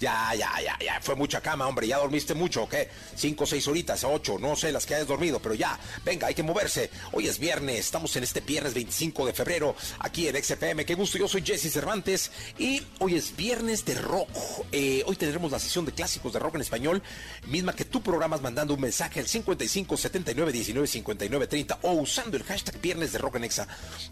ya, ya, ya, ya, fue mucha cama, hombre, ya dormiste mucho, ¿qué? Cinco, seis horitas, ocho, no sé las que hayas dormido, pero ya, venga, hay que moverse. Hoy es viernes, estamos en este viernes 25 de febrero, aquí en XFM, qué gusto, yo soy Jesse Cervantes y hoy es viernes de rock. Eh, hoy tendremos la sesión de clásicos de rock en español, misma que tú programas mandando un mensaje al 55 79 19 59 30 o usando el hashtag viernes de rock en Exa.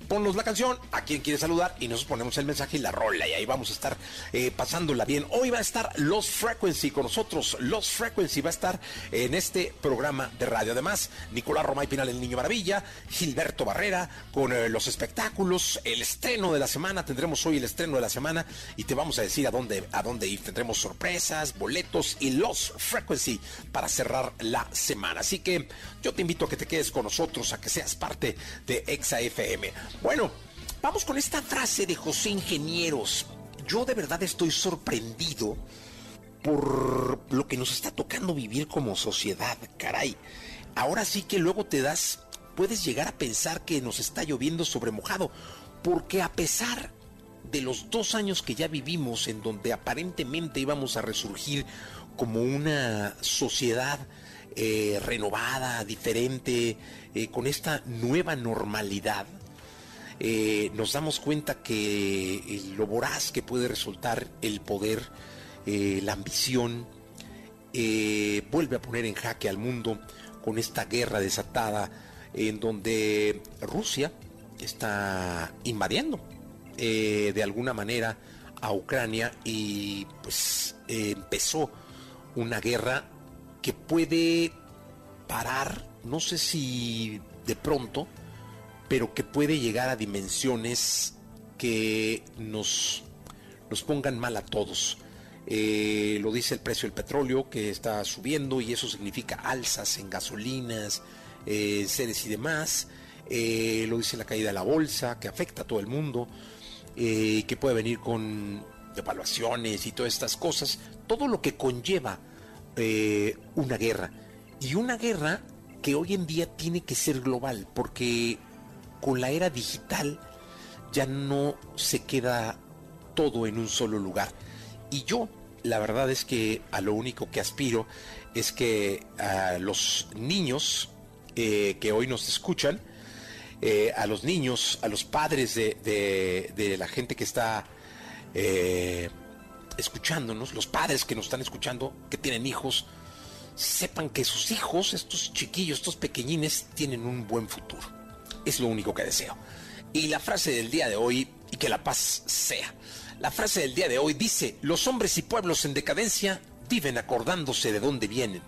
Ponnos la canción, a quien quieres saludar y nosotros ponemos el mensaje y la rola y ahí vamos a estar eh, pasándola bien. Hoy va a estar Los Frequency con nosotros. Los Frequency va a estar en este programa de radio. Además, Nicolás Romay Pinal, el Niño Maravilla, Gilberto Barrera con eh, los espectáculos, el estreno de la semana. Tendremos hoy el estreno de la semana y te vamos a decir a dónde, a dónde ir. Tendremos sorpresas, boletos y Los Frequency para cerrar la semana. Así que yo te invito a que te quedes con nosotros, a que seas parte de Exa FM. Bueno, vamos con esta frase de José Ingenieros. Yo de verdad estoy sorprendido por lo que nos está tocando vivir como sociedad, caray. Ahora sí que luego te das, puedes llegar a pensar que nos está lloviendo sobre mojado, porque a pesar de los dos años que ya vivimos en donde aparentemente íbamos a resurgir como una sociedad eh, renovada, diferente, eh, con esta nueva normalidad, eh, nos damos cuenta que eh, lo voraz que puede resultar el poder, eh, la ambición, vuelve a poner en jaque al mundo con esta guerra desatada en donde Rusia está invadiendo de alguna manera a Ucrania y pues empezó una guerra que puede parar, no sé si de pronto, pero que puede llegar a dimensiones que nos, nos pongan mal a todos. Eh, lo dice el precio del petróleo que está subiendo y eso significa alzas en gasolinas, eh, seres y demás. Eh, lo dice la caída de la bolsa que afecta a todo el mundo, eh, que puede venir con devaluaciones y todas estas cosas. Todo lo que conlleva una guerra. Y una guerra que hoy en día tiene que ser global, porque con la era digital ya no se queda todo en un solo lugar. Y yo, la verdad es que a lo único que aspiro es que a los niños eh, que hoy nos escuchan, eh, a los niños, a los padres de, la gente que está eh, escuchándonos, los padres que nos están escuchando, que tienen hijos, sepan que sus hijos, estos chiquillos, estos pequeñines, tienen un buen futuro. Es lo único que deseo. Y la frase del día de hoy, y que la paz sea. La frase del día de hoy dice, los hombres y pueblos en decadencia viven acordándose de dónde vienen.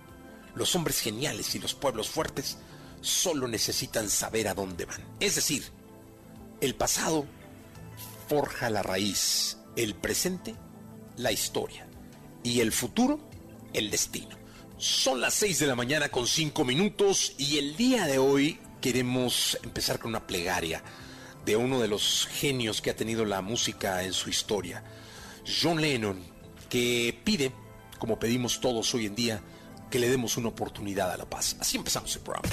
Los hombres geniales y los pueblos fuertes solo necesitan saber a dónde van. Es decir, el pasado forja la raíz, el presente la historia y el futuro el destino. Son las 6 de la mañana con 5 minutos y el día de hoy queremos empezar con una plegaria de uno de los genios que ha tenido la música en su historia, John Lennon, que pide, como pedimos todos hoy en día, que le demos una oportunidad a la paz. Así empezamos el programa.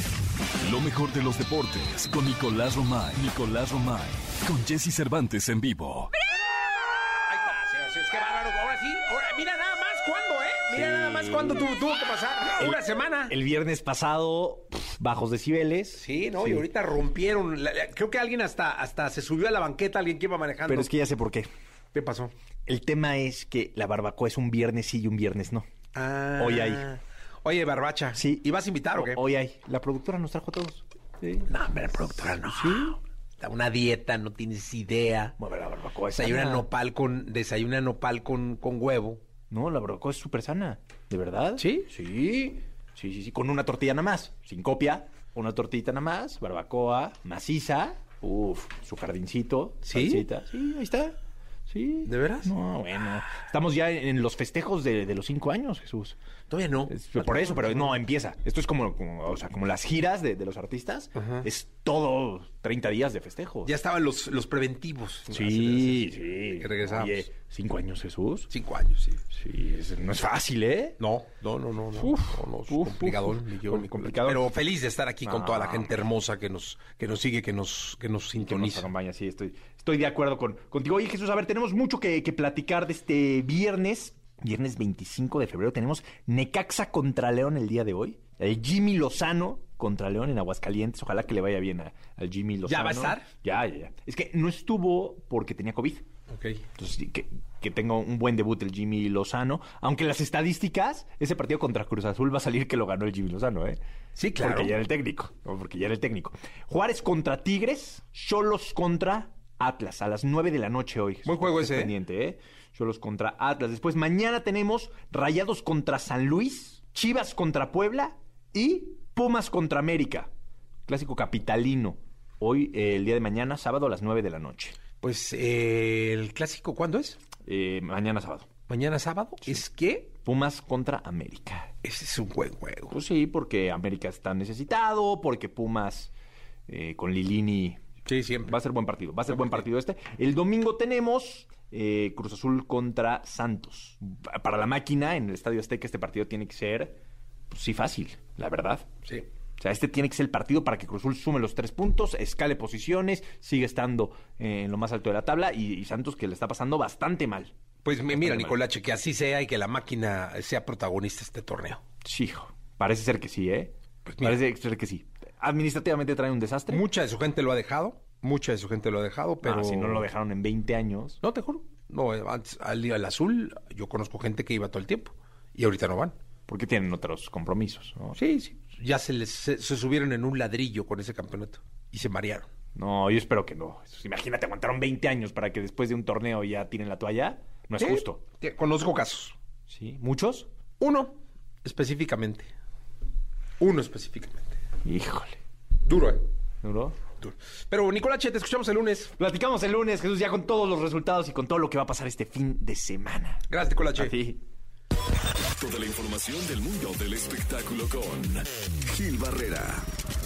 Lo mejor de los deportes con Nicolás Romay. Nicolás Romay. Con Jesse Cervantes en vivo. Ahí está, bárbaro. Ahora sí, ahora, mira nada más cuándo, ¿eh? Mira nada más cuándo tuvo, tuvo que pasar. Una semana. El viernes pasado, bajos decibeles. Sí, ¿no? Y ahorita rompieron. la- la- creo que alguien hasta, hasta se subió a la banqueta, alguien que iba manejando. Pero es que ya sé por qué. ¿Qué pasó? El tema es que la barbacoa es un viernes sí y un viernes no. Ah. Hoy hay. Oye, Barbacha. Sí. ¿Y vas a invitar o qué? Hoy hay. La productora nos trajo a todos. Sí. No, hombre, productora, no. Sí. Está una dieta, no tienes idea. Bueno, la barbacoa es Desayuna sana. nopal con, desayuna nopal con, con huevo. No, la barbacoa es súper sana. ¿De verdad? ¿Sí? Sí. Sí, sí, sí. Con una tortilla nada más. Sin copia. Una tortillita nada más. Barbacoa. Maciza. Uf. Su jardincito. ¿Sí? salsita. Sí, ahí está. Sí. ¿De veras? No, bueno. Estamos ya en los festejos de, de los cinco años, Jesús. Todavía no. Es por eso, pero no, empieza. Esto es como, como, o sea, como las giras de, de los artistas. Es todo 30 días de festejos. Ya estaban los, los preventivos. Sí, sí. Que regresamos. Oye, ¿cinco años, Jesús? Cinco años, sí. Sí, es- no es fácil, ¿eh? No, no, no, no. no. Uf, no, no, es uf, uf, yo, complicadón. Pero feliz de estar aquí con toda la Ah, gente hermosa que nos, que nos sigue, que nos, que nos Que nos sintoniza. acompaña, sí, estoy, estoy de acuerdo con, contigo. Oye, Jesús, a ver, tenemos mucho que, que platicar de este viernes. Viernes 25 de febrero tenemos Necaxa contra León el día de hoy. El Jimmy Lozano contra León en Aguascalientes. Ojalá que le vaya bien a- al Jimmy Lozano. ¿Ya va a estar? Ya, ya, ya. Es que no estuvo porque tenía COVID. Ok. Entonces, que, que tenga un buen debut el Jimmy Lozano. Aunque las estadísticas, ese partido contra Cruz Azul va a salir que lo ganó el Jimmy Lozano, ¿eh? Sí, claro. Porque ya era el técnico. ¿no? Porque ya era el técnico. Juárez contra Tigres, Cholos contra Atlas, a las 9 de la noche hoy. Buen juego ese, ¿eh? Pendiente, ¿eh? Cholos contra Atlas. Después, mañana tenemos Rayados contra San Luis, Chivas contra Puebla y Pumas contra América. Clásico capitalino. Hoy, eh, el día de mañana, sábado a las 9 de la noche. Pues eh, el clásico, ¿cuándo es? Eh, mañana sábado. Mañana sábado. ¿Es que Pumas contra América. ese es un buen juego. Pues sí, porque América está necesitado, porque Pumas con Lilini Sí, siempre. va a ser buen partido. Va a ser buen partido este. El domingo tenemos eh, Cruz Azul contra Santos. Para la máquina en el Estadio Azteca este partido tiene que ser, pues sí, fácil, la verdad. Sí. O sea, este tiene que ser el partido para que Cruz Azul sume los tres puntos, escale posiciones, sigue estando eh, en lo más alto de la tabla y, y Santos que le está pasando bastante mal. Pues mi- mira. Nicolache, que así sea y que la máquina sea protagonista de este torneo. Sí, hijo, parece ser que sí, ¿eh? Pues parece ser que sí. Administrativamente trae un desastre. Mucha de su gente lo ha dejado, mucha de su gente lo ha dejado, pero... Ah, si no lo dejaron en 20 años. No, te juro. No, antes, al, al azul, yo conozco gente que iba todo el tiempo y ahorita no van. Porque tienen otros compromisos, ¿no? Sí, sí. Ya se les se, se subieron en un ladrillo con ese campeonato y se marearon. No, yo espero que no. Imagínate, aguantaron 20 años para que después de un torneo ya tiren la toalla. No es Sí, justo. te- Conozco casos. ¿Sí? ¿Muchos? Uno, específicamente. Uno específicamente. Híjole. Duro, ¿eh? ¿Duro? Pero, Nicolache, te escuchamos el lunes. Platicamos el lunes, Jesús, ya con todos los resultados y con todo lo que va a pasar este fin de semana. Gracias, Nicolache. A ti. Toda la información del mundo del espectáculo con Gil Barrera,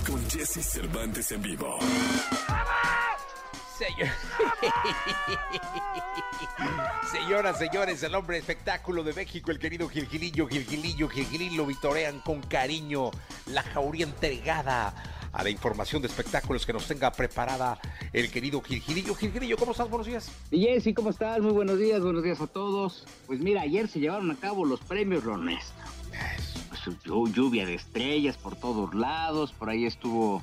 con Jesse Cervantes en vivo. Señor- Señoras, señores, el hombre espectáculo de México, el querido Gilgilillo, Gilgilillo, Gilgilín, lo vitorean con cariño. La jauría entregada a la información de espectáculos que nos tenga preparada el querido Gilgilillo. Gilgilillo, ¿cómo estás? Buenos días. Y Jessy, ¿cómo estás? Muy buenos días, buenos días a todos. Pues mira, ayer se llevaron a cabo los premios Lo. Pues, llu- lluvia de estrellas por todos lados, por ahí estuvo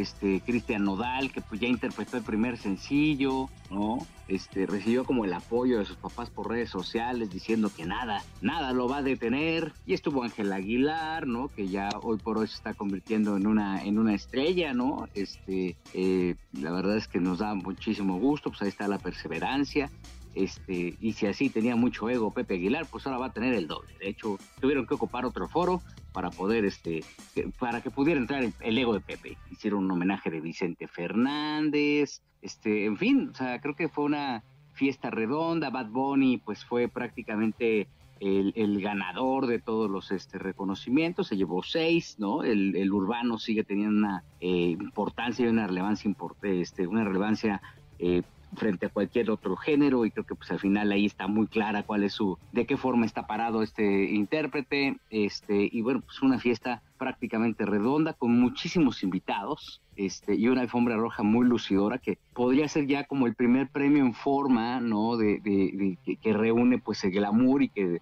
este Cristian Nodal, que pues ya interpretó el primer sencillo, ¿no? Este, recibió como el apoyo de sus papás por redes sociales diciendo que nada, nada lo va a detener. Y estuvo Ángel Aguilar, ¿no? Que ya hoy por hoy se está convirtiendo en una, estrella, ¿no? Este, eh, la verdad es que nos da muchísimo gusto, pues ahí está la perseverancia. Este, y si así tenía mucho ego Pepe Aguilar, pues ahora va a tener el doble. De hecho, tuvieron que ocupar otro foro para poder, este, para que pudiera entrar el, ego de Pepe. Hicieron un homenaje de Vicente Fernández, este, en fin, o sea, creo que fue una fiesta redonda. Bad Bunny, pues fue prácticamente el, ganador de todos los este, reconocimientos, se llevó seis, ¿no? El, el urbano sigue teniendo una eh, importancia y una relevancia importante, este, una relevancia eh, frente a cualquier otro género y creo que pues al final ahí está muy clara cuál es su de qué forma está parado este intérprete este y bueno pues una fiesta prácticamente redonda con muchísimos invitados este, y una alfombra roja muy lucidora que podría ser ya como el primer premio en forma, ¿no? De, que, reúne pues el glamour y que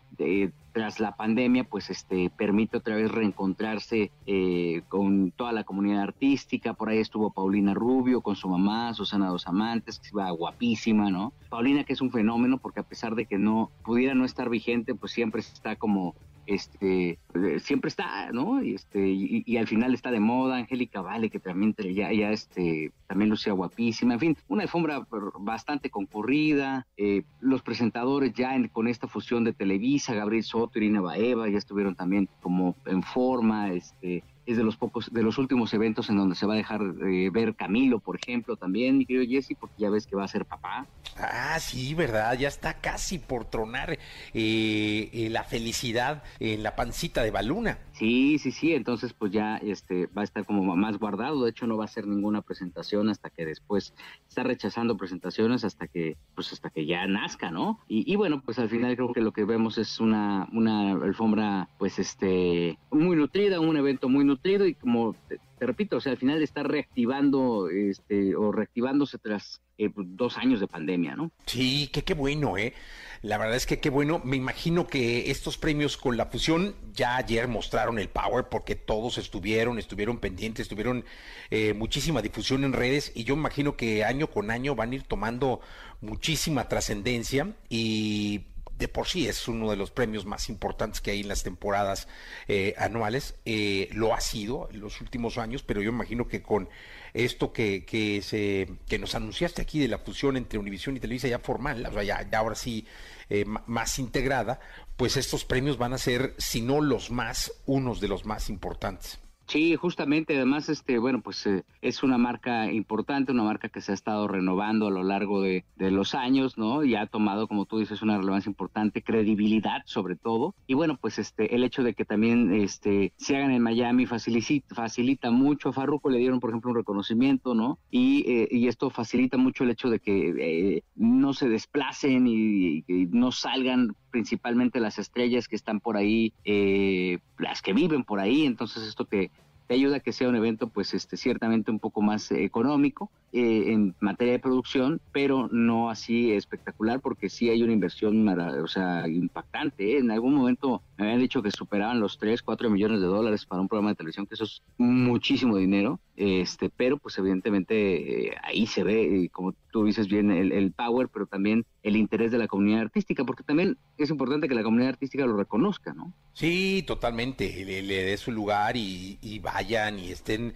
tras la pandemia pues este permite otra vez reencontrarse eh, con toda la comunidad artística. Por ahí estuvo Paulina Rubio con su mamá, Susana Dos Amantes, que iba guapísima, ¿no? Paulina que es un fenómeno porque a pesar de que no pudiera no estar vigente, pues siempre está como este eh, siempre está, ¿no? Y este y, al final está de moda Angélica Vale que también ya ya este también lucía guapísima, en fin, una alfombra bastante concurrida, eh, los presentadores ya con esta fusión de Televisa, Gabriel Soto, Irina Baeva ya estuvieron también como en forma, este es de los pocos, de los últimos eventos en donde se va a dejar ver Camilo, por ejemplo, también, mi querido Jesse, porque ya ves que va a ser papá. Ah, sí, verdad, ya está casi por tronar eh, eh, la felicidad en la pancita de Baluna. Sí, sí, sí, entonces pues ya este va a estar como más guardado, de hecho no va a ser ninguna presentación hasta que después está rechazando presentaciones hasta que pues hasta que ya nazca, ¿no? Y, y bueno, pues al final creo que lo que vemos es una una alfombra pues este muy nutrida, un evento muy nutrido y como te, repito, o sea, al final está reactivando este, o reactivándose tras eh, pues, dos años de pandemia, ¿no? Sí, qué bueno, ¿eh? La verdad es que qué bueno. Me imagino que estos premios con la fusión ya ayer mostraron el power porque todos estuvieron, estuvieron pendientes, tuvieron eh, muchísima difusión en redes y yo imagino que año con año van a ir tomando muchísima trascendencia y de por sí es uno de los premios más importantes que hay en las temporadas eh, anuales. Eh, lo ha sido en los últimos años, pero yo imagino que con esto que, que, se, que nos anunciaste aquí de la fusión entre Univisión y Televisa ya formal, o sea, ya, ahora sí eh, más integrada, pues estos premios van a ser, si no los más, unos de los más importantes. Sí, justamente, además, este, bueno, pues eh, es una marca importante, una marca que se ha estado renovando a lo largo de, los años, ¿no? Y ha tomado, como tú dices, una relevancia importante, credibilidad sobre todo. Y bueno, pues este, el hecho de que también este, se hagan en Miami facilita, facilita mucho. A Farruko le dieron, por ejemplo, un reconocimiento, ¿no? Y, eh, y esto facilita mucho el hecho de que eh, no se desplacen y, y, no salgan principalmente las estrellas que están por ahí, eh, las que viven por ahí, entonces esto que te ayuda a que sea un evento pues este ciertamente un poco más económico eh, en materia de producción, pero no así espectacular porque sí hay una inversión o sea, impactante. ¿eh? En algún momento me habían dicho que superaban los 3, 4 millones de dólares para un programa de televisión, que eso es muchísimo dinero, este, pero pues evidentemente eh, ahí se ve, como tú dices bien, el, power, pero también el interés de la comunidad artística, porque también es importante que la comunidad artística lo reconozca, ¿no? Sí, totalmente, le, dé su lugar y, y vayan y estén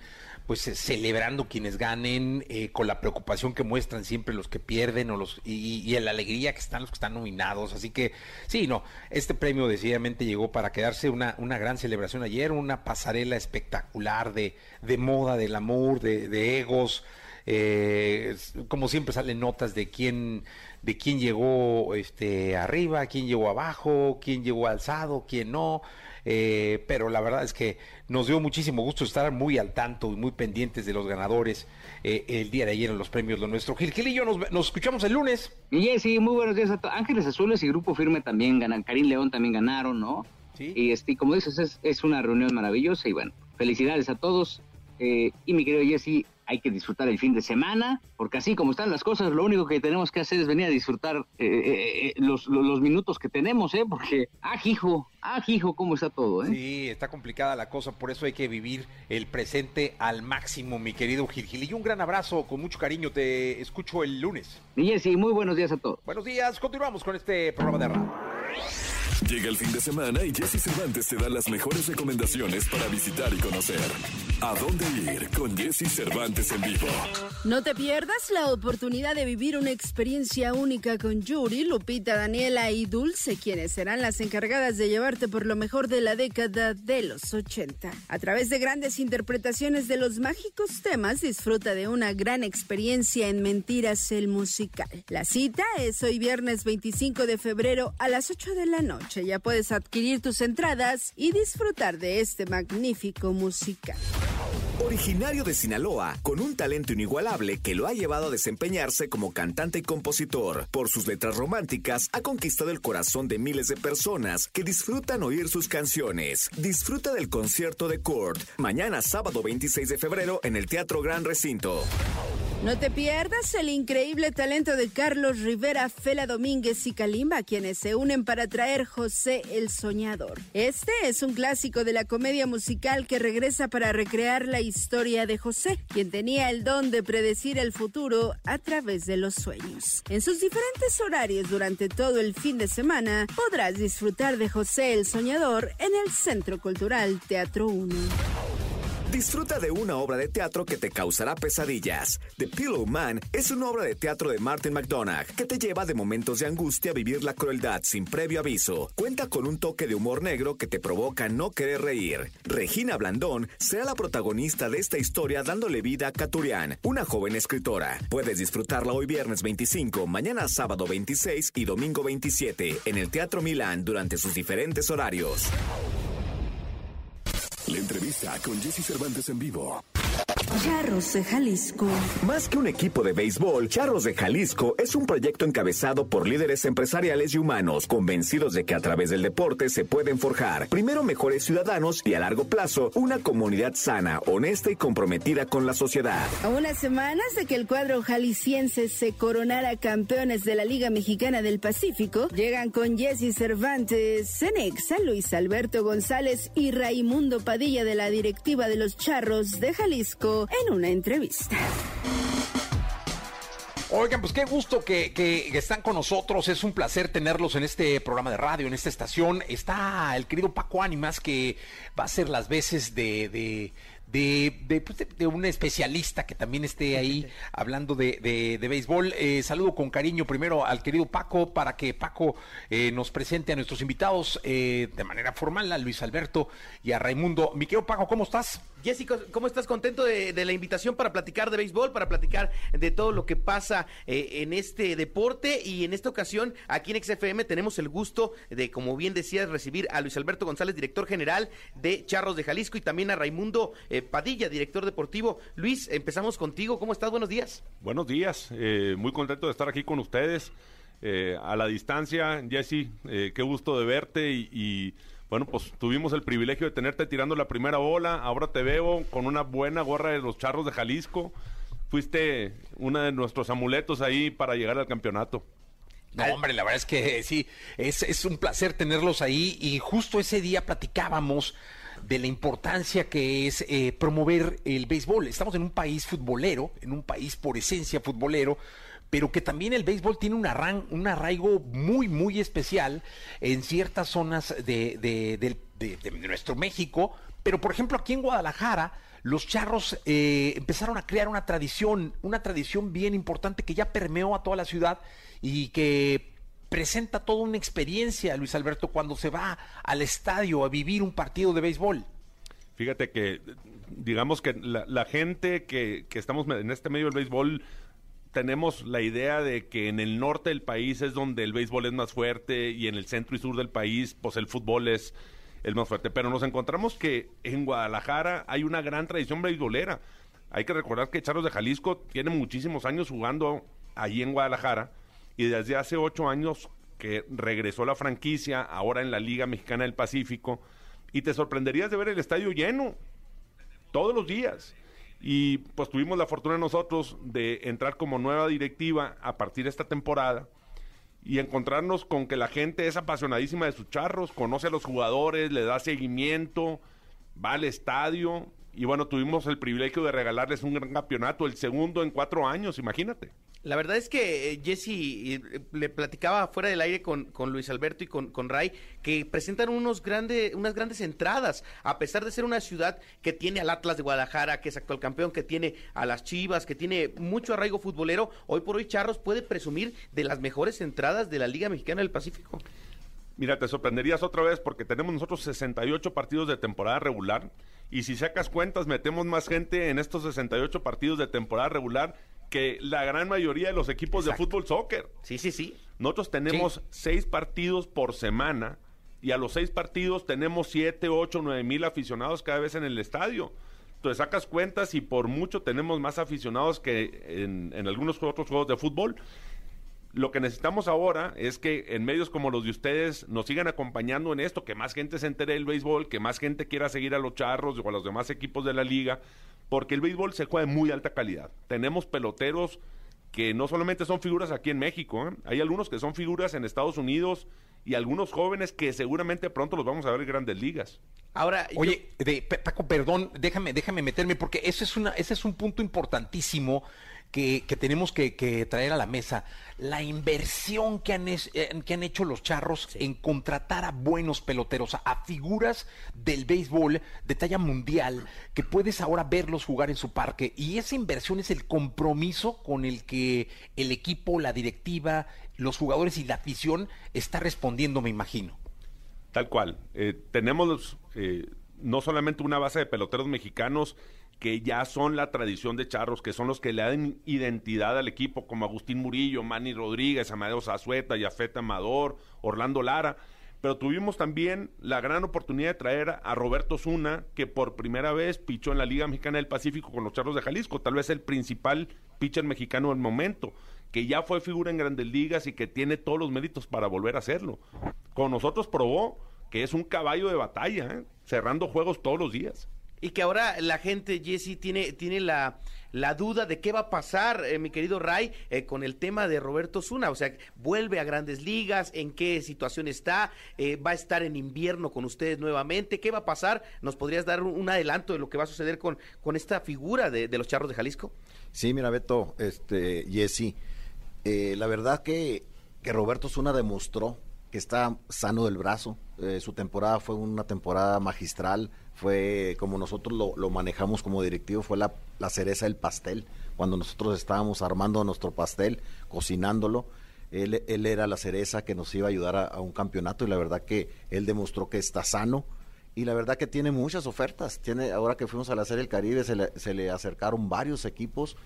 pues eh, celebrando quienes ganen, eh, con la preocupación que muestran siempre los que pierden o los y, y, la alegría que están los que están nominados. Así que sí, no, este premio decididamente llegó para quedarse una, una gran celebración ayer, una pasarela espectacular de, de moda, del amor, de, de egos. Eh, como siempre salen notas de quién de quién llegó este arriba, quién llegó abajo, quién llegó alzado, quién no. Eh, pero la verdad es que nos dio muchísimo gusto estar muy al tanto y muy pendientes de los ganadores eh, el día de ayer en los premios Lo Nuestro. Gil, Gil y yo nos, escuchamos el lunes. Y sí, muy buenos días a todos. Ángeles Azules y Grupo Firme también ganan. Karim León también ganaron, ¿no? Sí. Y este, como dices, es, es una reunión maravillosa y bueno, felicidades a todos. Eh, y mi querido Jesse, hay que disfrutar el fin de semana, porque así como están las cosas, lo único que tenemos que hacer es venir a disfrutar eh, eh, eh, los, minutos que tenemos, ¿eh? Porque, ah, hijo, ah, hijo, cómo está todo, ¿eh? Sí, está complicada la cosa, por eso hay que vivir el presente al máximo, mi querido Gil Y un gran abrazo, con mucho cariño, te escucho el lunes. Y Jessy, muy buenos días a todos. Buenos días, continuamos con este programa de radio. Llega el fin de semana y Jesse Cervantes te da las mejores recomendaciones para visitar y conocer. ¿A dónde ir con Jesse Cervantes en vivo? No te pierdas la oportunidad de vivir una experiencia única con Yuri, Lupita, Daniela y Dulce, quienes serán las encargadas de llevarte por lo mejor de la década de los 80. A través de grandes interpretaciones de los mágicos temas, disfruta de una gran experiencia en Mentiras el Musical. La cita es hoy viernes 25 de febrero a las 8 de la ya puedes adquirir tus entradas y disfrutar de este magnífico musical. Originario de Sinaloa, con un talento inigualable que lo ha llevado a desempeñarse como cantante y compositor. Por sus letras románticas, ha conquistado el corazón de miles de personas que disfrutan oír sus canciones. Disfruta del concierto de Kurt, mañana sábado 26 de febrero en el Teatro Gran Recinto. No te pierdas el increíble talento de Carlos Rivera, Fela Domínguez y Kalimba, quienes se unen para traer José el Soñador. Este es un clásico de la comedia musical que regresa para recrear la historia de José, quien tenía el don de predecir el futuro a través de los sueños. En sus diferentes horarios durante todo el fin de semana, podrás disfrutar de José el Soñador en el Centro Cultural Teatro 1. Disfruta de una obra de teatro que te causará pesadillas. The Pillow Man es una obra de teatro de Martin McDonagh que te lleva de momentos de angustia a vivir la crueldad sin previo aviso. Cuenta con un toque de humor negro que te provoca no querer reír. Regina Blandón será la protagonista de esta historia dándole vida a Caturian, una joven escritora. Puedes disfrutarla hoy viernes 25, mañana sábado 26 y domingo 27 en el Teatro Milán durante sus diferentes horarios. Entrevista con Jesse Cervantes en vivo. Charros de Jalisco. Más que un equipo de béisbol, Charros de Jalisco es un proyecto encabezado por líderes empresariales y humanos, convencidos de que a través del deporte se pueden forjar, primero mejores ciudadanos y a largo plazo, una comunidad sana, honesta y comprometida con la sociedad. A unas semanas de que el cuadro jalisciense se coronara campeones de la Liga Mexicana del Pacífico, llegan con Jesse Cervantes, Cenexa, Luis Alberto González y Raimundo Padilla de la directiva de los Charros de Jalisco en una entrevista. Oigan, pues qué gusto que, que están con nosotros. Es un placer tenerlos en este programa de radio, en esta estación. Está el querido Paco Ánimas, que va a ser las veces de, de, de, de, pues, de- de un especialista que también esté ahí hablando de, de- de béisbol. Eh, saludo con cariño primero al querido Paco para que Paco eh, nos presente a nuestros invitados eh, de manera formal, a Luis Alberto y a Raimundo. Mi querido Paco, ¿cómo estás? Jessica, ¿cómo estás? ¿Contento de, la invitación para platicar de béisbol, para platicar de todo lo que pasa eh, en este deporte? Y en esta ocasión, aquí en XFM tenemos el gusto de, como bien decías, recibir a Luis Alberto González, director general de Charros de Jalisco, y también a Raimundo eh, Padilla, director deportivo. Luis, empezamos contigo. ¿Cómo estás? Buenos días. Buenos días, eh, muy contento de estar aquí con ustedes. A la distancia, Jesse, qué gusto de verte y, bueno, pues tuvimos el privilegio de tenerte tirando la primera bola, ahora te veo con una buena gorra de los charros de Jalisco. Fuiste uno de nuestros amuletos ahí para llegar al campeonato. No, hombre, la verdad es que sí, es, es un placer tenerlos ahí y justo ese día platicábamos de la importancia que es eh, promover el béisbol. Estamos en un país futbolero, en un país por esencia futbolero, pero que también el béisbol tiene un, arran- un arraigo muy, muy especial en ciertas zonas de, de- nuestro México. Pero, por ejemplo, aquí en Guadalajara, los charros eh, empezaron a crear una tradición, una tradición bien importante que ya permeó a toda la ciudad y que presenta toda una experiencia, Luis Alberto, cuando se va al estadio a vivir un partido de béisbol. Fíjate que, digamos que la, la gente que, que estamos en este medio del béisbol, tenemos la idea de que en el norte del país es donde el béisbol es más fuerte y en el centro y sur del país, pues el fútbol es el más fuerte. Pero nos encontramos que en Guadalajara hay una gran tradición beisbolera. Hay que recordar que Charros de Jalisco tiene muchísimos años jugando allí en Guadalajara y desde hace ocho años que regresó la franquicia, ahora en la Liga Mexicana del Pacífico, y te sorprenderías de ver el estadio lleno todos los días. Y pues tuvimos la fortuna nosotros de entrar como nueva directiva a partir de esta temporada y encontrarnos con que la gente es apasionadísima de sus charros, conoce a los jugadores, le da seguimiento, va al estadio y bueno, tuvimos el privilegio de regalarles un gran campeonato, el segundo en cuatro años, imagínate. La verdad es que eh, Jesse eh, le platicaba fuera del aire con, con Luis Alberto y con, Ray que presentan unos grande, unas grandes entradas, a pesar de ser una ciudad que tiene al Atlas de Guadalajara, que es actual campeón, que tiene a las Chivas, que tiene mucho arraigo futbolero. Hoy por hoy Charros puede presumir de las mejores entradas de la Liga Mexicana del Pacífico. Mira, te sorprenderías otra vez porque tenemos nosotros 68 partidos de temporada regular y si sacas cuentas metemos más gente en estos 68 partidos de temporada regular que la gran mayoría de los equipos Exacto. de fútbol soccer. Sí, sí, sí. Nosotros tenemos Sí. seis partidos por semana y a los seis partidos tenemos siete, ocho, nueve mil aficionados cada vez en el estadio. te sacas cuentas y por mucho tenemos más aficionados que en, en algunos otros juegos de fútbol. Lo que necesitamos ahora es que en medios como los de ustedes nos sigan acompañando en esto, que más gente se entere del béisbol, que más gente quiera seguir a los charros o a los demás equipos de la liga, porque el béisbol se juega de muy alta calidad. Tenemos peloteros que no solamente son figuras aquí en México, ¿eh? hay algunos que son figuras en Estados Unidos y algunos jóvenes que seguramente pronto los vamos a ver en grandes ligas. Ahora, oye, de, Paco, perdón, déjame, déjame meterme porque ese es una, ese es un punto importantísimo que, tenemos que, traer a la mesa. La inversión que han, eh, que han hecho los charros en contratar a buenos peloteros, a, figuras del béisbol de talla mundial, que puedes ahora verlos jugar en su parque. Y esa inversión es el compromiso con el que el equipo, la directiva, los jugadores y la afición está respondiendo, me imagino. Tal cual. Eh, tenemos eh, no solamente una base de peloteros mexicanos que ya son la tradición de Charros, que son los que le dan identidad al equipo, como Agustín Murillo, Manny Rodríguez, Amadeo Zazueta, Yafet Amador, Orlando Lara. Pero tuvimos también la gran oportunidad de traer a Roberto Zuna, que por primera vez pichó en la Liga Mexicana del Pacífico con los Charros de Jalisco, tal vez el principal pitcher mexicano del momento, que ya fue figura en grandes ligas y que tiene todos los méritos para volver a hacerlo. Con nosotros probó que es un caballo de batalla, ¿eh? cerrando juegos todos los días. Y que ahora la gente, Jesse, tiene, tiene la, la duda de qué va a pasar, eh, mi querido Ray, eh, con el tema de Roberto Zuna. O sea, vuelve a grandes ligas, en qué situación está, eh, va a estar en invierno con ustedes nuevamente, qué va a pasar. ¿Nos podrías dar un, adelanto de lo que va a suceder con, con esta figura de, de, los charros de Jalisco? Sí, mira, Beto, este, Jesse, la verdad que, que Roberto Zuna demostró que está sano del brazo. su temporada fue una temporada magistral fue como nosotros lo, manejamos como directivo, fue la, cereza del pastel. Cuando nosotros estábamos armando nuestro pastel, cocinándolo, él, él era la cereza que nos iba a ayudar a, un campeonato y la verdad que él demostró que está sano y la verdad que tiene muchas ofertas. Tiene, ahora que fuimos a la Serie Caribe se le, se le acercaron varios equipos.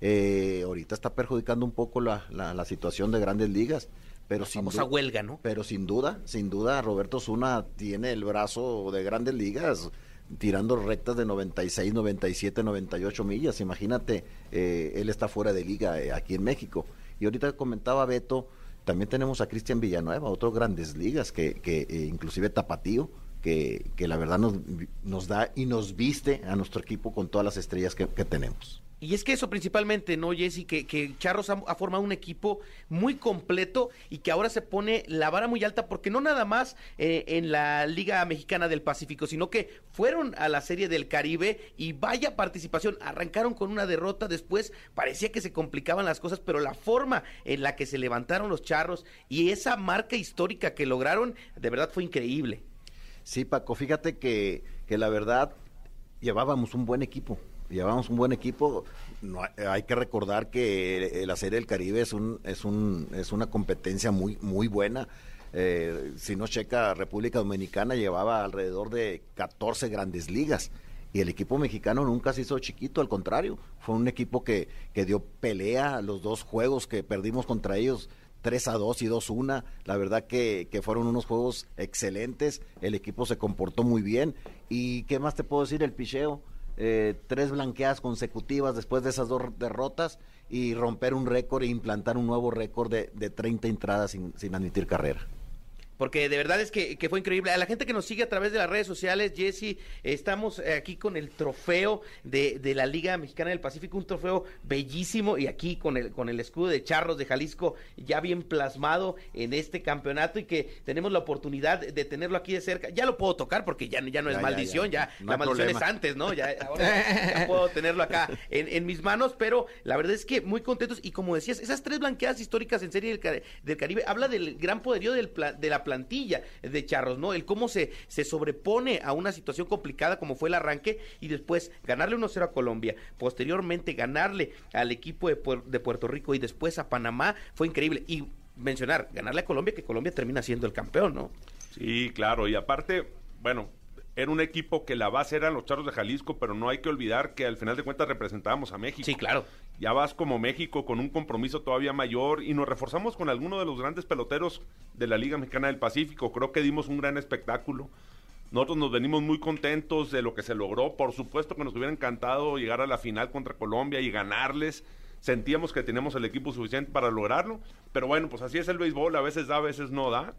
Eh, ahorita está perjudicando un poco la, la, situación de grandes ligas. Pero sin a huelga, ¿no? Pero sin duda, sin duda, Roberto Zuna tiene el brazo de grandes ligas tirando rectas de 96, 97, 98 millas. Imagínate, eh, él está fuera de liga eh, aquí en México. Y ahorita comentaba Beto, también tenemos a Cristian Villanueva, otro grandes ligas, que, que eh, inclusive Tapatío, que, que, la verdad nos, nos da y nos viste a nuestro equipo con todas las estrellas que tenemos. Y es que eso principalmente, ¿no, Jesse? Que, que Charros ha, formado un equipo muy completo y que ahora se pone la vara muy alta porque no nada más eh, en la Liga Mexicana del Pacífico, sino que fueron a la Serie del Caribe y vaya participación. Arrancaron con una derrota, después parecía que se complicaban las cosas, pero la forma en la que se levantaron los Charros y esa marca histórica que lograron, de verdad fue increíble. Sí, Paco, fíjate que, que la verdad llevábamos un buen equipo llevamos un buen equipo. No, hay que recordar que la Serie del Caribe es un es un es una competencia muy buena. Eh, si no checa República Dominicana llevaba alrededor de 14 grandes ligas y el equipo mexicano nunca se hizo chiquito, al contrario, fue un equipo que, dio pelea los dos juegos que perdimos contra ellos. 3 a 2 y 2 1. La verdad que, que, fueron unos juegos excelentes. El equipo se comportó muy bien. ¿Y qué más te puedo decir? El picheo eh, tres blanqueadas consecutivas después de esas dos derrotas y romper un récord e implantar un nuevo récord de, de 30 entradas sin, sin admitir carrera porque de verdad es que, fue increíble. A la gente que nos sigue a través de las redes sociales, Jesse, estamos aquí con el trofeo de, de, la Liga Mexicana del Pacífico, un trofeo bellísimo y aquí con el, con el escudo de Charros de Jalisco ya bien plasmado en este campeonato y que tenemos la oportunidad de tenerlo aquí de cerca. Ya lo puedo tocar porque ya, ya no es maldición, ya, la maldición es antes, ¿no? Ya, ahora puedo tenerlo acá en, mis manos, pero la verdad es que muy contentos y como decías, esas tres blanqueadas históricas en serie del, del Caribe habla del gran poderío del, de la plantilla de Charros, ¿no? El cómo se, se sobrepone a una situación complicada como fue el arranque y después ganarle 1-0 a Colombia, posteriormente ganarle al equipo de, de Puerto Rico y después a Panamá, fue increíble. Y mencionar, ganarle a Colombia, que Colombia termina siendo el campeón, ¿no? Sí, claro, y aparte, bueno, era un equipo que la base eran los Charros de Jalisco, pero no hay que olvidar que al final de cuentas representábamos a México. Sí, claro. Ya vas como México con un compromiso todavía mayor y nos reforzamos con alguno de los grandes peloteros de la Liga Mexicana del Pacífico. Creo que dimos un gran espectáculo. Nosotros nos venimos muy contentos de lo que se logró. Por supuesto que nos hubiera encantado llegar a la final contra Colombia y ganarles. Sentíamos que teníamos el equipo suficiente para lograrlo. Pero bueno, pues así es el béisbol. A veces da, a veces no da.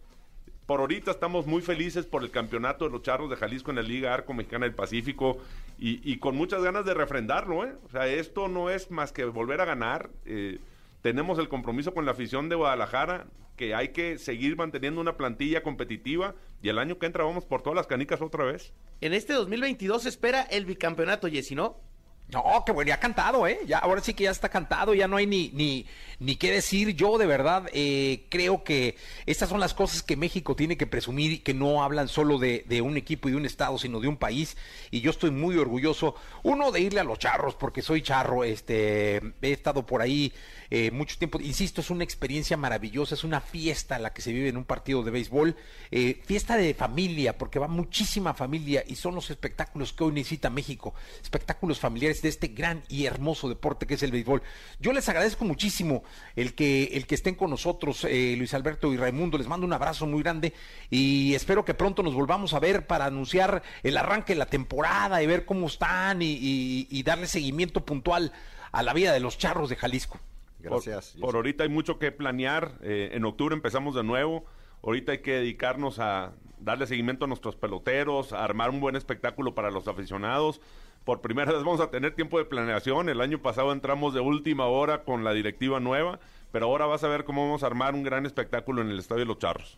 Por ahorita estamos muy felices por el campeonato de los Charros de Jalisco en la Liga Arco Mexicana del Pacífico y, con muchas ganas de refrendarlo. ¿eh? O sea, esto no es más que volver a ganar. Eh, tenemos el compromiso con la afición de Guadalajara, que hay que seguir manteniendo una plantilla competitiva y el año que entra vamos por todas las canicas otra vez. En este 2022 se espera el bicampeonato, Jessy, ¿no? No, qué bueno, ya cantado, ¿eh? Ya, ahora sí que ya está cantado, ya no hay ni, ni, ni qué decir. Yo de verdad eh, creo que estas son las cosas que México tiene que presumir y que no hablan solo de, de, un equipo y de un estado, sino de un país. Y yo estoy muy orgulloso, uno, de irle a los charros, porque soy charro, este, he estado por ahí eh, mucho tiempo. Insisto, es una experiencia maravillosa, es una fiesta la que se vive en un partido de béisbol, eh, fiesta de familia, porque va muchísima familia y son los espectáculos que hoy necesita México, espectáculos familiares de este gran y hermoso deporte que es el béisbol. Yo les agradezco muchísimo el que, el que estén con nosotros, eh, Luis Alberto y Raimundo, les mando un abrazo muy grande y espero que pronto nos volvamos a ver para anunciar el arranque de la temporada y ver cómo están y, y, y darle seguimiento puntual a la vida de los charros de Jalisco. Gracias. Por, por, ahorita hay mucho que planear. Eh, en octubre empezamos de nuevo. Ahorita hay que dedicarnos a darle seguimiento a nuestros peloteros, a armar un buen espectáculo para los aficionados. Por primera vez vamos a tener tiempo de planeación. El año pasado entramos de última hora con la directiva nueva, pero ahora vas a ver cómo vamos a armar un gran espectáculo en el Estadio de los Charros.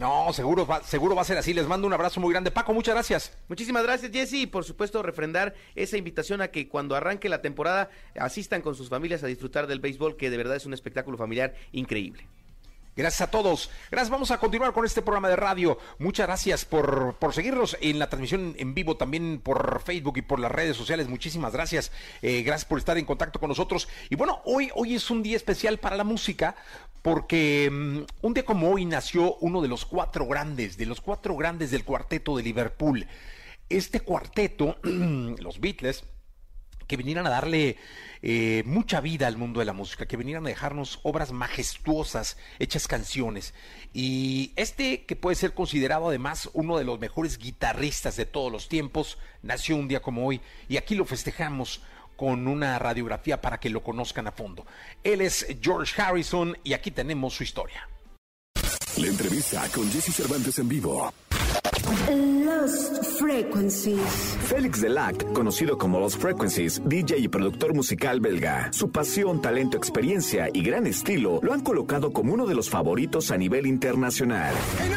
No, seguro va, seguro va a ser así. Les mando un abrazo muy grande. Paco, muchas gracias. Muchísimas gracias, Jesse. Y por supuesto, refrendar esa invitación a que cuando arranque la temporada asistan con sus familias a disfrutar del béisbol, que de verdad es un espectáculo familiar increíble. Gracias a todos. Gracias. Vamos a continuar con este programa de radio. Muchas gracias por, por seguirnos en la transmisión en vivo, también por Facebook y por las redes sociales. Muchísimas gracias. Eh, gracias por estar en contacto con nosotros. Y bueno, hoy, hoy es un día especial para la música porque um, un día como hoy nació uno de los cuatro grandes, de los cuatro grandes del cuarteto de Liverpool. Este cuarteto, los Beatles, que vinieran a darle eh, mucha vida al mundo de la música, que vinieran a dejarnos obras majestuosas, hechas canciones. Y este, que puede ser considerado además uno de los mejores guitarristas de todos los tiempos, nació un día como hoy y aquí lo festejamos con una radiografía para que lo conozcan a fondo. Él es George Harrison y aquí tenemos su historia. La entrevista con Jesse Cervantes en vivo. Lost Frequencies. Félix Delac, conocido como Lost Frequencies, DJ y productor musical belga. Su pasión, talento, experiencia y gran estilo lo han colocado como uno de los favoritos a nivel internacional. Hoy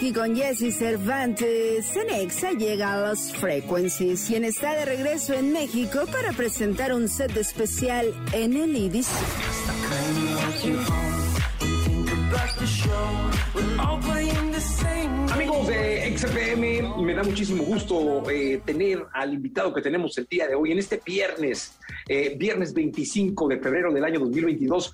aquí con Jesse Cervantes, Cenexa llega a Lost Frequencies, quien está de regreso en México para presentar un set especial en el IDIS. Amigos de XFM, me da muchísimo gusto eh, tener al invitado que tenemos el día de hoy, en este viernes, eh, viernes 25 de febrero del año 2022.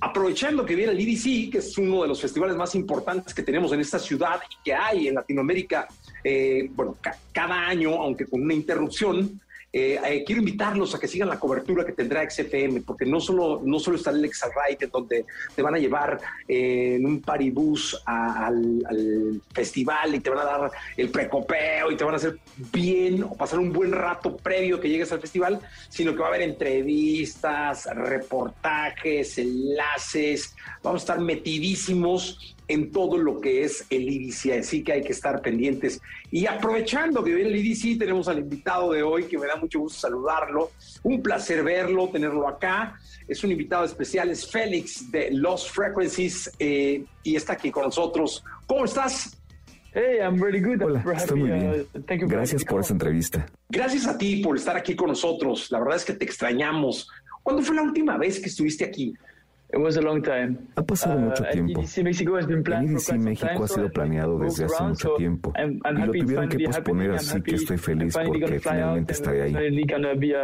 Aprovechando que viene el EDC, que es uno de los festivales más importantes que tenemos en esta ciudad y que hay en Latinoamérica, eh, bueno, ca cada año, aunque con una interrupción, eh, eh, quiero invitarlos a que sigan la cobertura que tendrá XFM, porque no solo, no solo está el Ride, donde te van a llevar eh, en un paribús al, al, festival y te van a dar el precopeo y te van a hacer bien o pasar un buen rato previo que llegues al festival, sino que va a haber entrevistas, reportajes, enlaces, vamos a estar metidísimos en todo lo que es el IDC, así que hay que estar pendientes. Y aprovechando que viene el IDC, tenemos al invitado de hoy, que me da mucho gusto saludarlo, un placer verlo, tenerlo acá. Es un invitado especial, es Félix de Lost Frequencies eh, y está aquí con nosotros. ¿Cómo estás? Hey, I'm really good. Hola, estoy muy bien. Uh, Gracias por esta entrevista. Gracias a ti por estar aquí con nosotros. La verdad es que te extrañamos. ¿Cuándo fue la última vez que estuviste aquí? It was a long time. Ha pasado Uh, mucho tiempo. El EDC México ha sido planeado desde hace mucho tiempo y lo tuvieron que posponer, así que estoy feliz porque finalmente estaré ahí.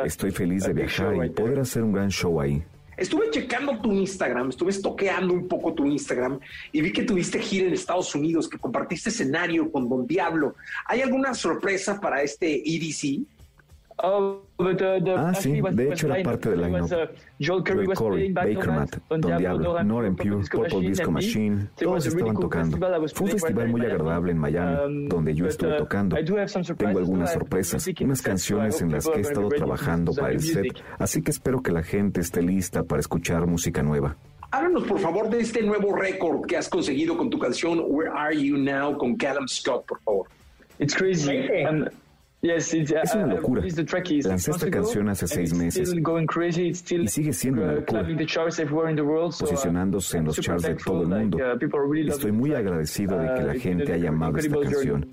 Estoy feliz de viajar y poder hacer un gran show ahí. Estuve checando tu Instagram, estuve estoqueando un poco tu Instagram y vi que tuviste gira en Estados Unidos, que compartiste escenario con Don Diablo. ¿Hay alguna sorpresa para este EDC? Oh, the, ah, sí, de hecho era parte del line-up. Joel Curry, Corey, Baker Matt, Don Diablo, Norm Pure, Purple Disco Machine, todos estaban tocando. Fue un festival muy agradable en Miami, donde yo estuve tocando. Tengo algunas sorpresas, unas canciones en las que he estado trabajando para el set, así que espero que la gente esté lista para escuchar música nueva. Háblanos por favor de este nuevo récord que has conseguido con tu canción Where Are You Now con Callum Scott, por favor. It's crazy. Es una locura. Lancé esta canción hace seis meses y sigue siendo una locura, posicionándose en los charts de todo el mundo. Estoy muy agradecido de que la gente haya amado esta canción.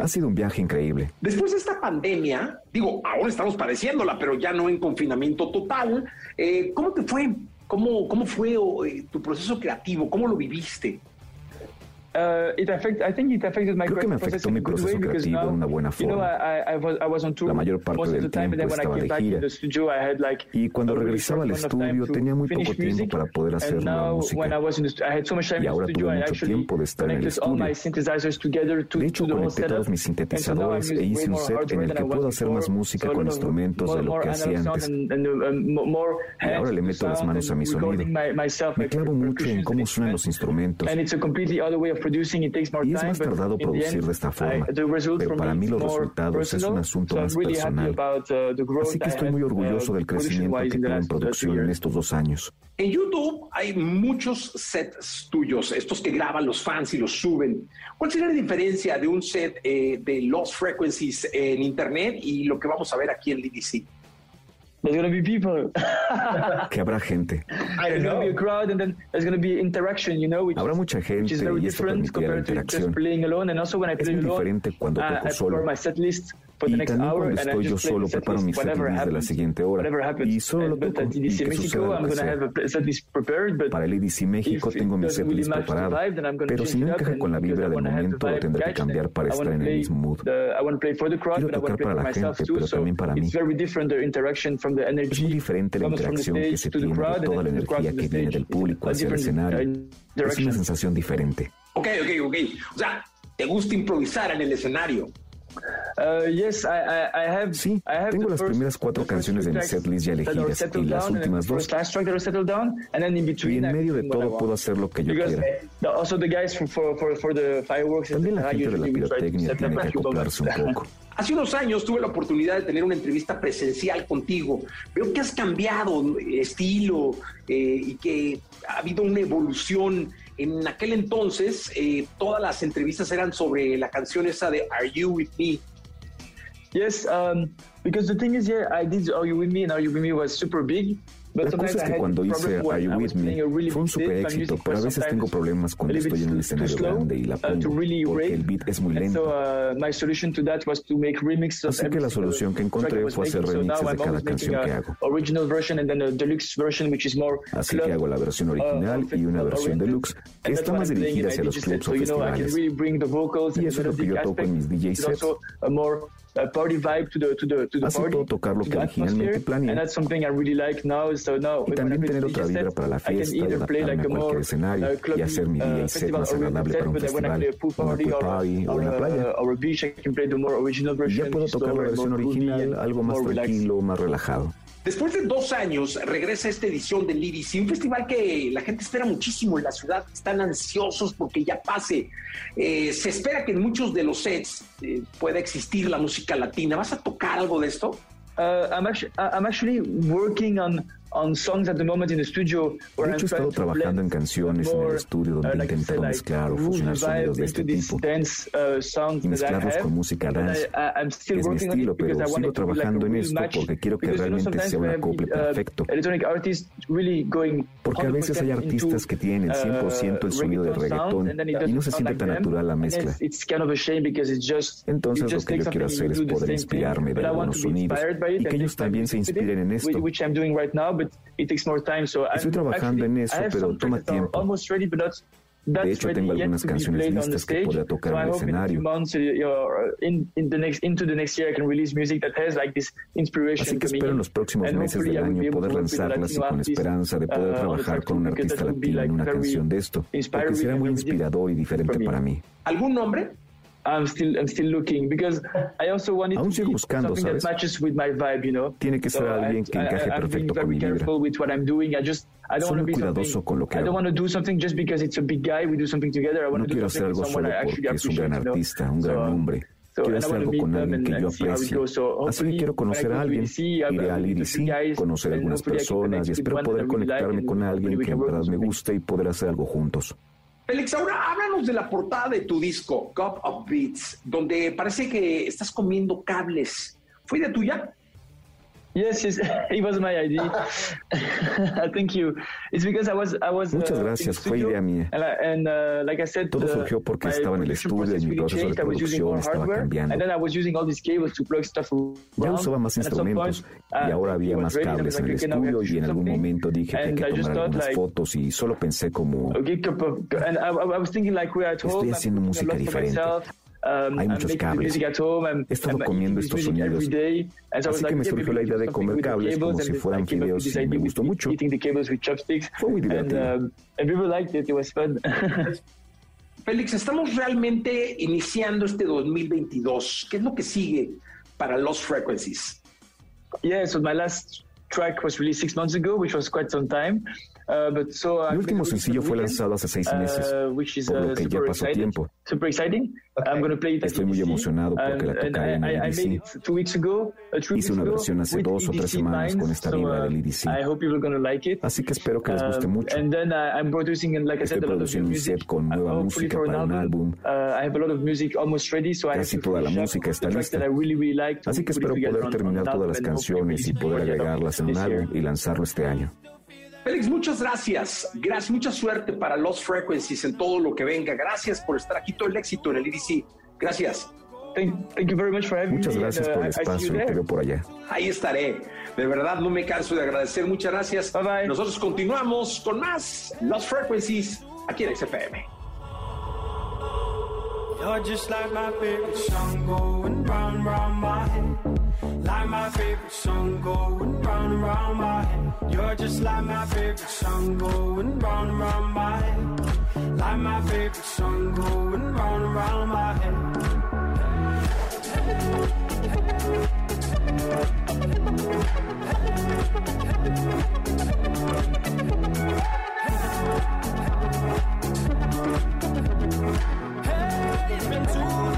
Ha sido un viaje increíble. Después de esta pandemia, digo, ahora estamos padeciéndola, pero ya no en confinamiento total. Eh, ¿Cómo te fue? ¿Cómo, cómo fue eh, tu proceso creativo? ¿Cómo lo viviste? Creo que me afectó mi proceso creativo en una buena forma. La mayor parte del tiempo estaba de gira y cuando regresaba al estudio tenía muy poco tiempo para poder hacer nueva música. Y ahora tuve mucho tiempo de estar en el estudio. De hecho, conecté todos mis sintetizadores e hice un set en el que puedo hacer más música con instrumentos de lo que hacía antes. Y ahora le meto las manos a mi sonido. Me clavo mucho en cómo suenan los instrumentos. Y es más tardado producir de esta forma, pero para mí los resultados es un asunto más personal. Así que estoy muy orgulloso del crecimiento que tuve en producción en estos dos años. En YouTube hay muchos sets tuyos, estos que graban los fans y los suben. ¿Cuál sería la diferencia de un set eh, de Lost Frequencies en Internet y lo que vamos a ver aquí en DDC? there's gonna be people. que habrá gente. There's gonna be a crowd and then there's gonna be interaction, you know. Which habrá mucha gente which is very y esto. To just playing alone and also when I play alone, cuando ah, toco uh, solo. My set list, y también cuando estoy yo solo, preparo mis setlists de la siguiente hora y solo lo toco y que suceda lo que pues, Para el EDC México tengo mi setlist preparado, pero si no encaja con la vibra del momento, lo tendré que cambiar para estar en el mismo mood. Quiero tocar para la gente, pero también para mí. Es muy diferente la interacción que se tiene de toda la energía que viene del público hacia el escenario. Es una sensación diferente. Ok, ok, ok. O sea, te gusta improvisar en el escenario. Sí, tengo las primeras cuatro canciones de mi setlist ya elegidas y las últimas dos. Y en medio de todo puedo hacer lo que yo quiera. También la gente de la pirotecnia tiene que acoplarse un poco. Hace unos años tuve la oportunidad de tener una entrevista presencial contigo. Veo que has cambiado eh, estilo eh, y que ha habido una evolución en aquel entonces, eh, todas las entrevistas eran sobre la canción esa de Are You With Me. Yes, um, because the thing is, yeah, I did Are You With Me, and Are You With Me was super big. La cosa es que cuando hice I With Me fue un super éxito, pero a veces tengo problemas cuando estoy en un escenario grande y la pongo porque el beat es muy lento. Así que la solución que encontré fue hacer remixes de cada canción que hago. Así que hago la versión original y una versión deluxe que está más dirigida hacia los clubs o festivales. Y eso es lo que yo toco en mis DJ sets party vibe to tocar lo que originalmente planeé. And that's something I really like now, so y también tener otra vibra para la fiesta, adaptarme a cualquier escenario y hacer mi día y set más agradable para un festival, una pool party o una playa. Y ya puedo tocar la versión original, algo más tranquilo, más relajado. Después de dos años regresa esta edición del Iris, un festival que la gente espera muchísimo en la ciudad, están ansiosos porque ya pase. Eh, se espera que en muchos de los sets eh, pueda existir la música latina. ¿Vas a tocar algo de esto? Uh, uh, I'm actually working on de hecho, estado trabajando en canciones en el estudio donde he intentado mezclar o fusionar sonidos de este tipo y mezclarlos con música dance. Es mi estilo, pero sigo trabajando en esto porque quiero que realmente sea un acople perfecto. Porque a veces hay artistas que tienen 100% el sonido del reggaetón y no se siente tan natural la mezcla. Entonces lo que yo quiero hacer es poder inspirarme de algunos sonidos y que ellos también se inspiren en esto. Estoy trabajando en eso, pero toma tiempo. De hecho, tengo algunas canciones listas que podría tocar en el escenario. Así que espero en los próximos meses del año poder lanzarlas y con esperanza de poder uh, trabajar con un artista latino en una canción de esto, porque será muy inspirador y diferente para mí. ¿Algún nombre? I'm still I'm still looking because I also wanted Aún sigo buscando, something ¿sabes? that matches with my vibe, you know. Tiene que ser alguien que encaje perfecto con mi vibra. careful with what I'm doing. I just I don't Soy want to muy be cuidadoso con lo que I don't hago. want to do something just because it's a big guy. We do something together. I want No to do quiero hacer something algo solo porque es un gran artista, un gran hombre. Quiero hacer algo con alguien que yo. So Así que quiero conocer a alguien. Iré I'll al IDC, conocer and algunas personas y espero poder conectarme con alguien que en verdad me guste y poder hacer algo juntos. Félix, ahora háblanos de la portada de tu disco, Cup of Beats, donde parece que estás comiendo cables. ¿Fue de tuya? Yes, yes, it was my idea. Thank you. It's because I was, I was. Muchas uh, gracias, fue idea mía. And, I, and uh, like I said, Todo the- surgió porque estaba en el estudio y mi proceso de changed. I was using producción estaba cambiando. And then I was using all these cables to plug stuff Ya usaba más instrumentos point, y uh, ahora había más cables en el estudio y en algún momento dije que hay And que tomar thought, algunas like, fotos y solo pensé como. Estoy haciendo música diferente. Um, Hay muchos cables. He estado I'm comiendo estos sonidos. Así que me surgió la idea de comer cables como si fueran fideos y me gustó mucho. Fue muy And, divertido. um, and people liked it. It was fun. Félix, estamos realmente iniciando este 2022. ¿Qué es lo que sigue para Lost Frequencies? yeah, so my last track was released six months ago, which was quite some time. Uh, but so Mi I'm último sencillo fue lanzado hace seis meses, uh, which is por uh, lo que ya super pasó exciting. tiempo. Super exciting. I'm going to play it at Estoy muy emocionado porque la tocaré en I, el EDC. uh, Hice una versión hace dos o tres semanas con esta vibra uh, del EDC. I hope people are going to like it. Así que espero que les guste Um, mucho. And then uh, I'm producing, and like I Estoy produciendo un music. set con uh, nueva música para un album. álbum. Uh, I have a lot of music almost ready, so I have Casi to toda la música está lista. that I really, really like to Así que espero poder terminar todas las canciones y release it poder agregarlas en un this year. álbum y lanzarlo este año. Félix, muchas gracias. Gracias, mucha suerte para Lost Frequencies en todo lo que venga. Gracias por estar aquí, todo el éxito en el EDC. Gracias. Thank, thank you very much for having Muchas me. gracias and, por uh, el espacio y te veo por allá. Ahí estaré. De verdad, no me canso de agradecer. Muchas gracias. Bye, bye. Nosotros continuamos con más Lost Frequencies aquí en XFM. You're just like my favorite song going round and round my head. Like my favorite song going round and round my head. You're just like my favorite song going round and round my head. Like my favorite song going round and round my head. Hey, it's been too long.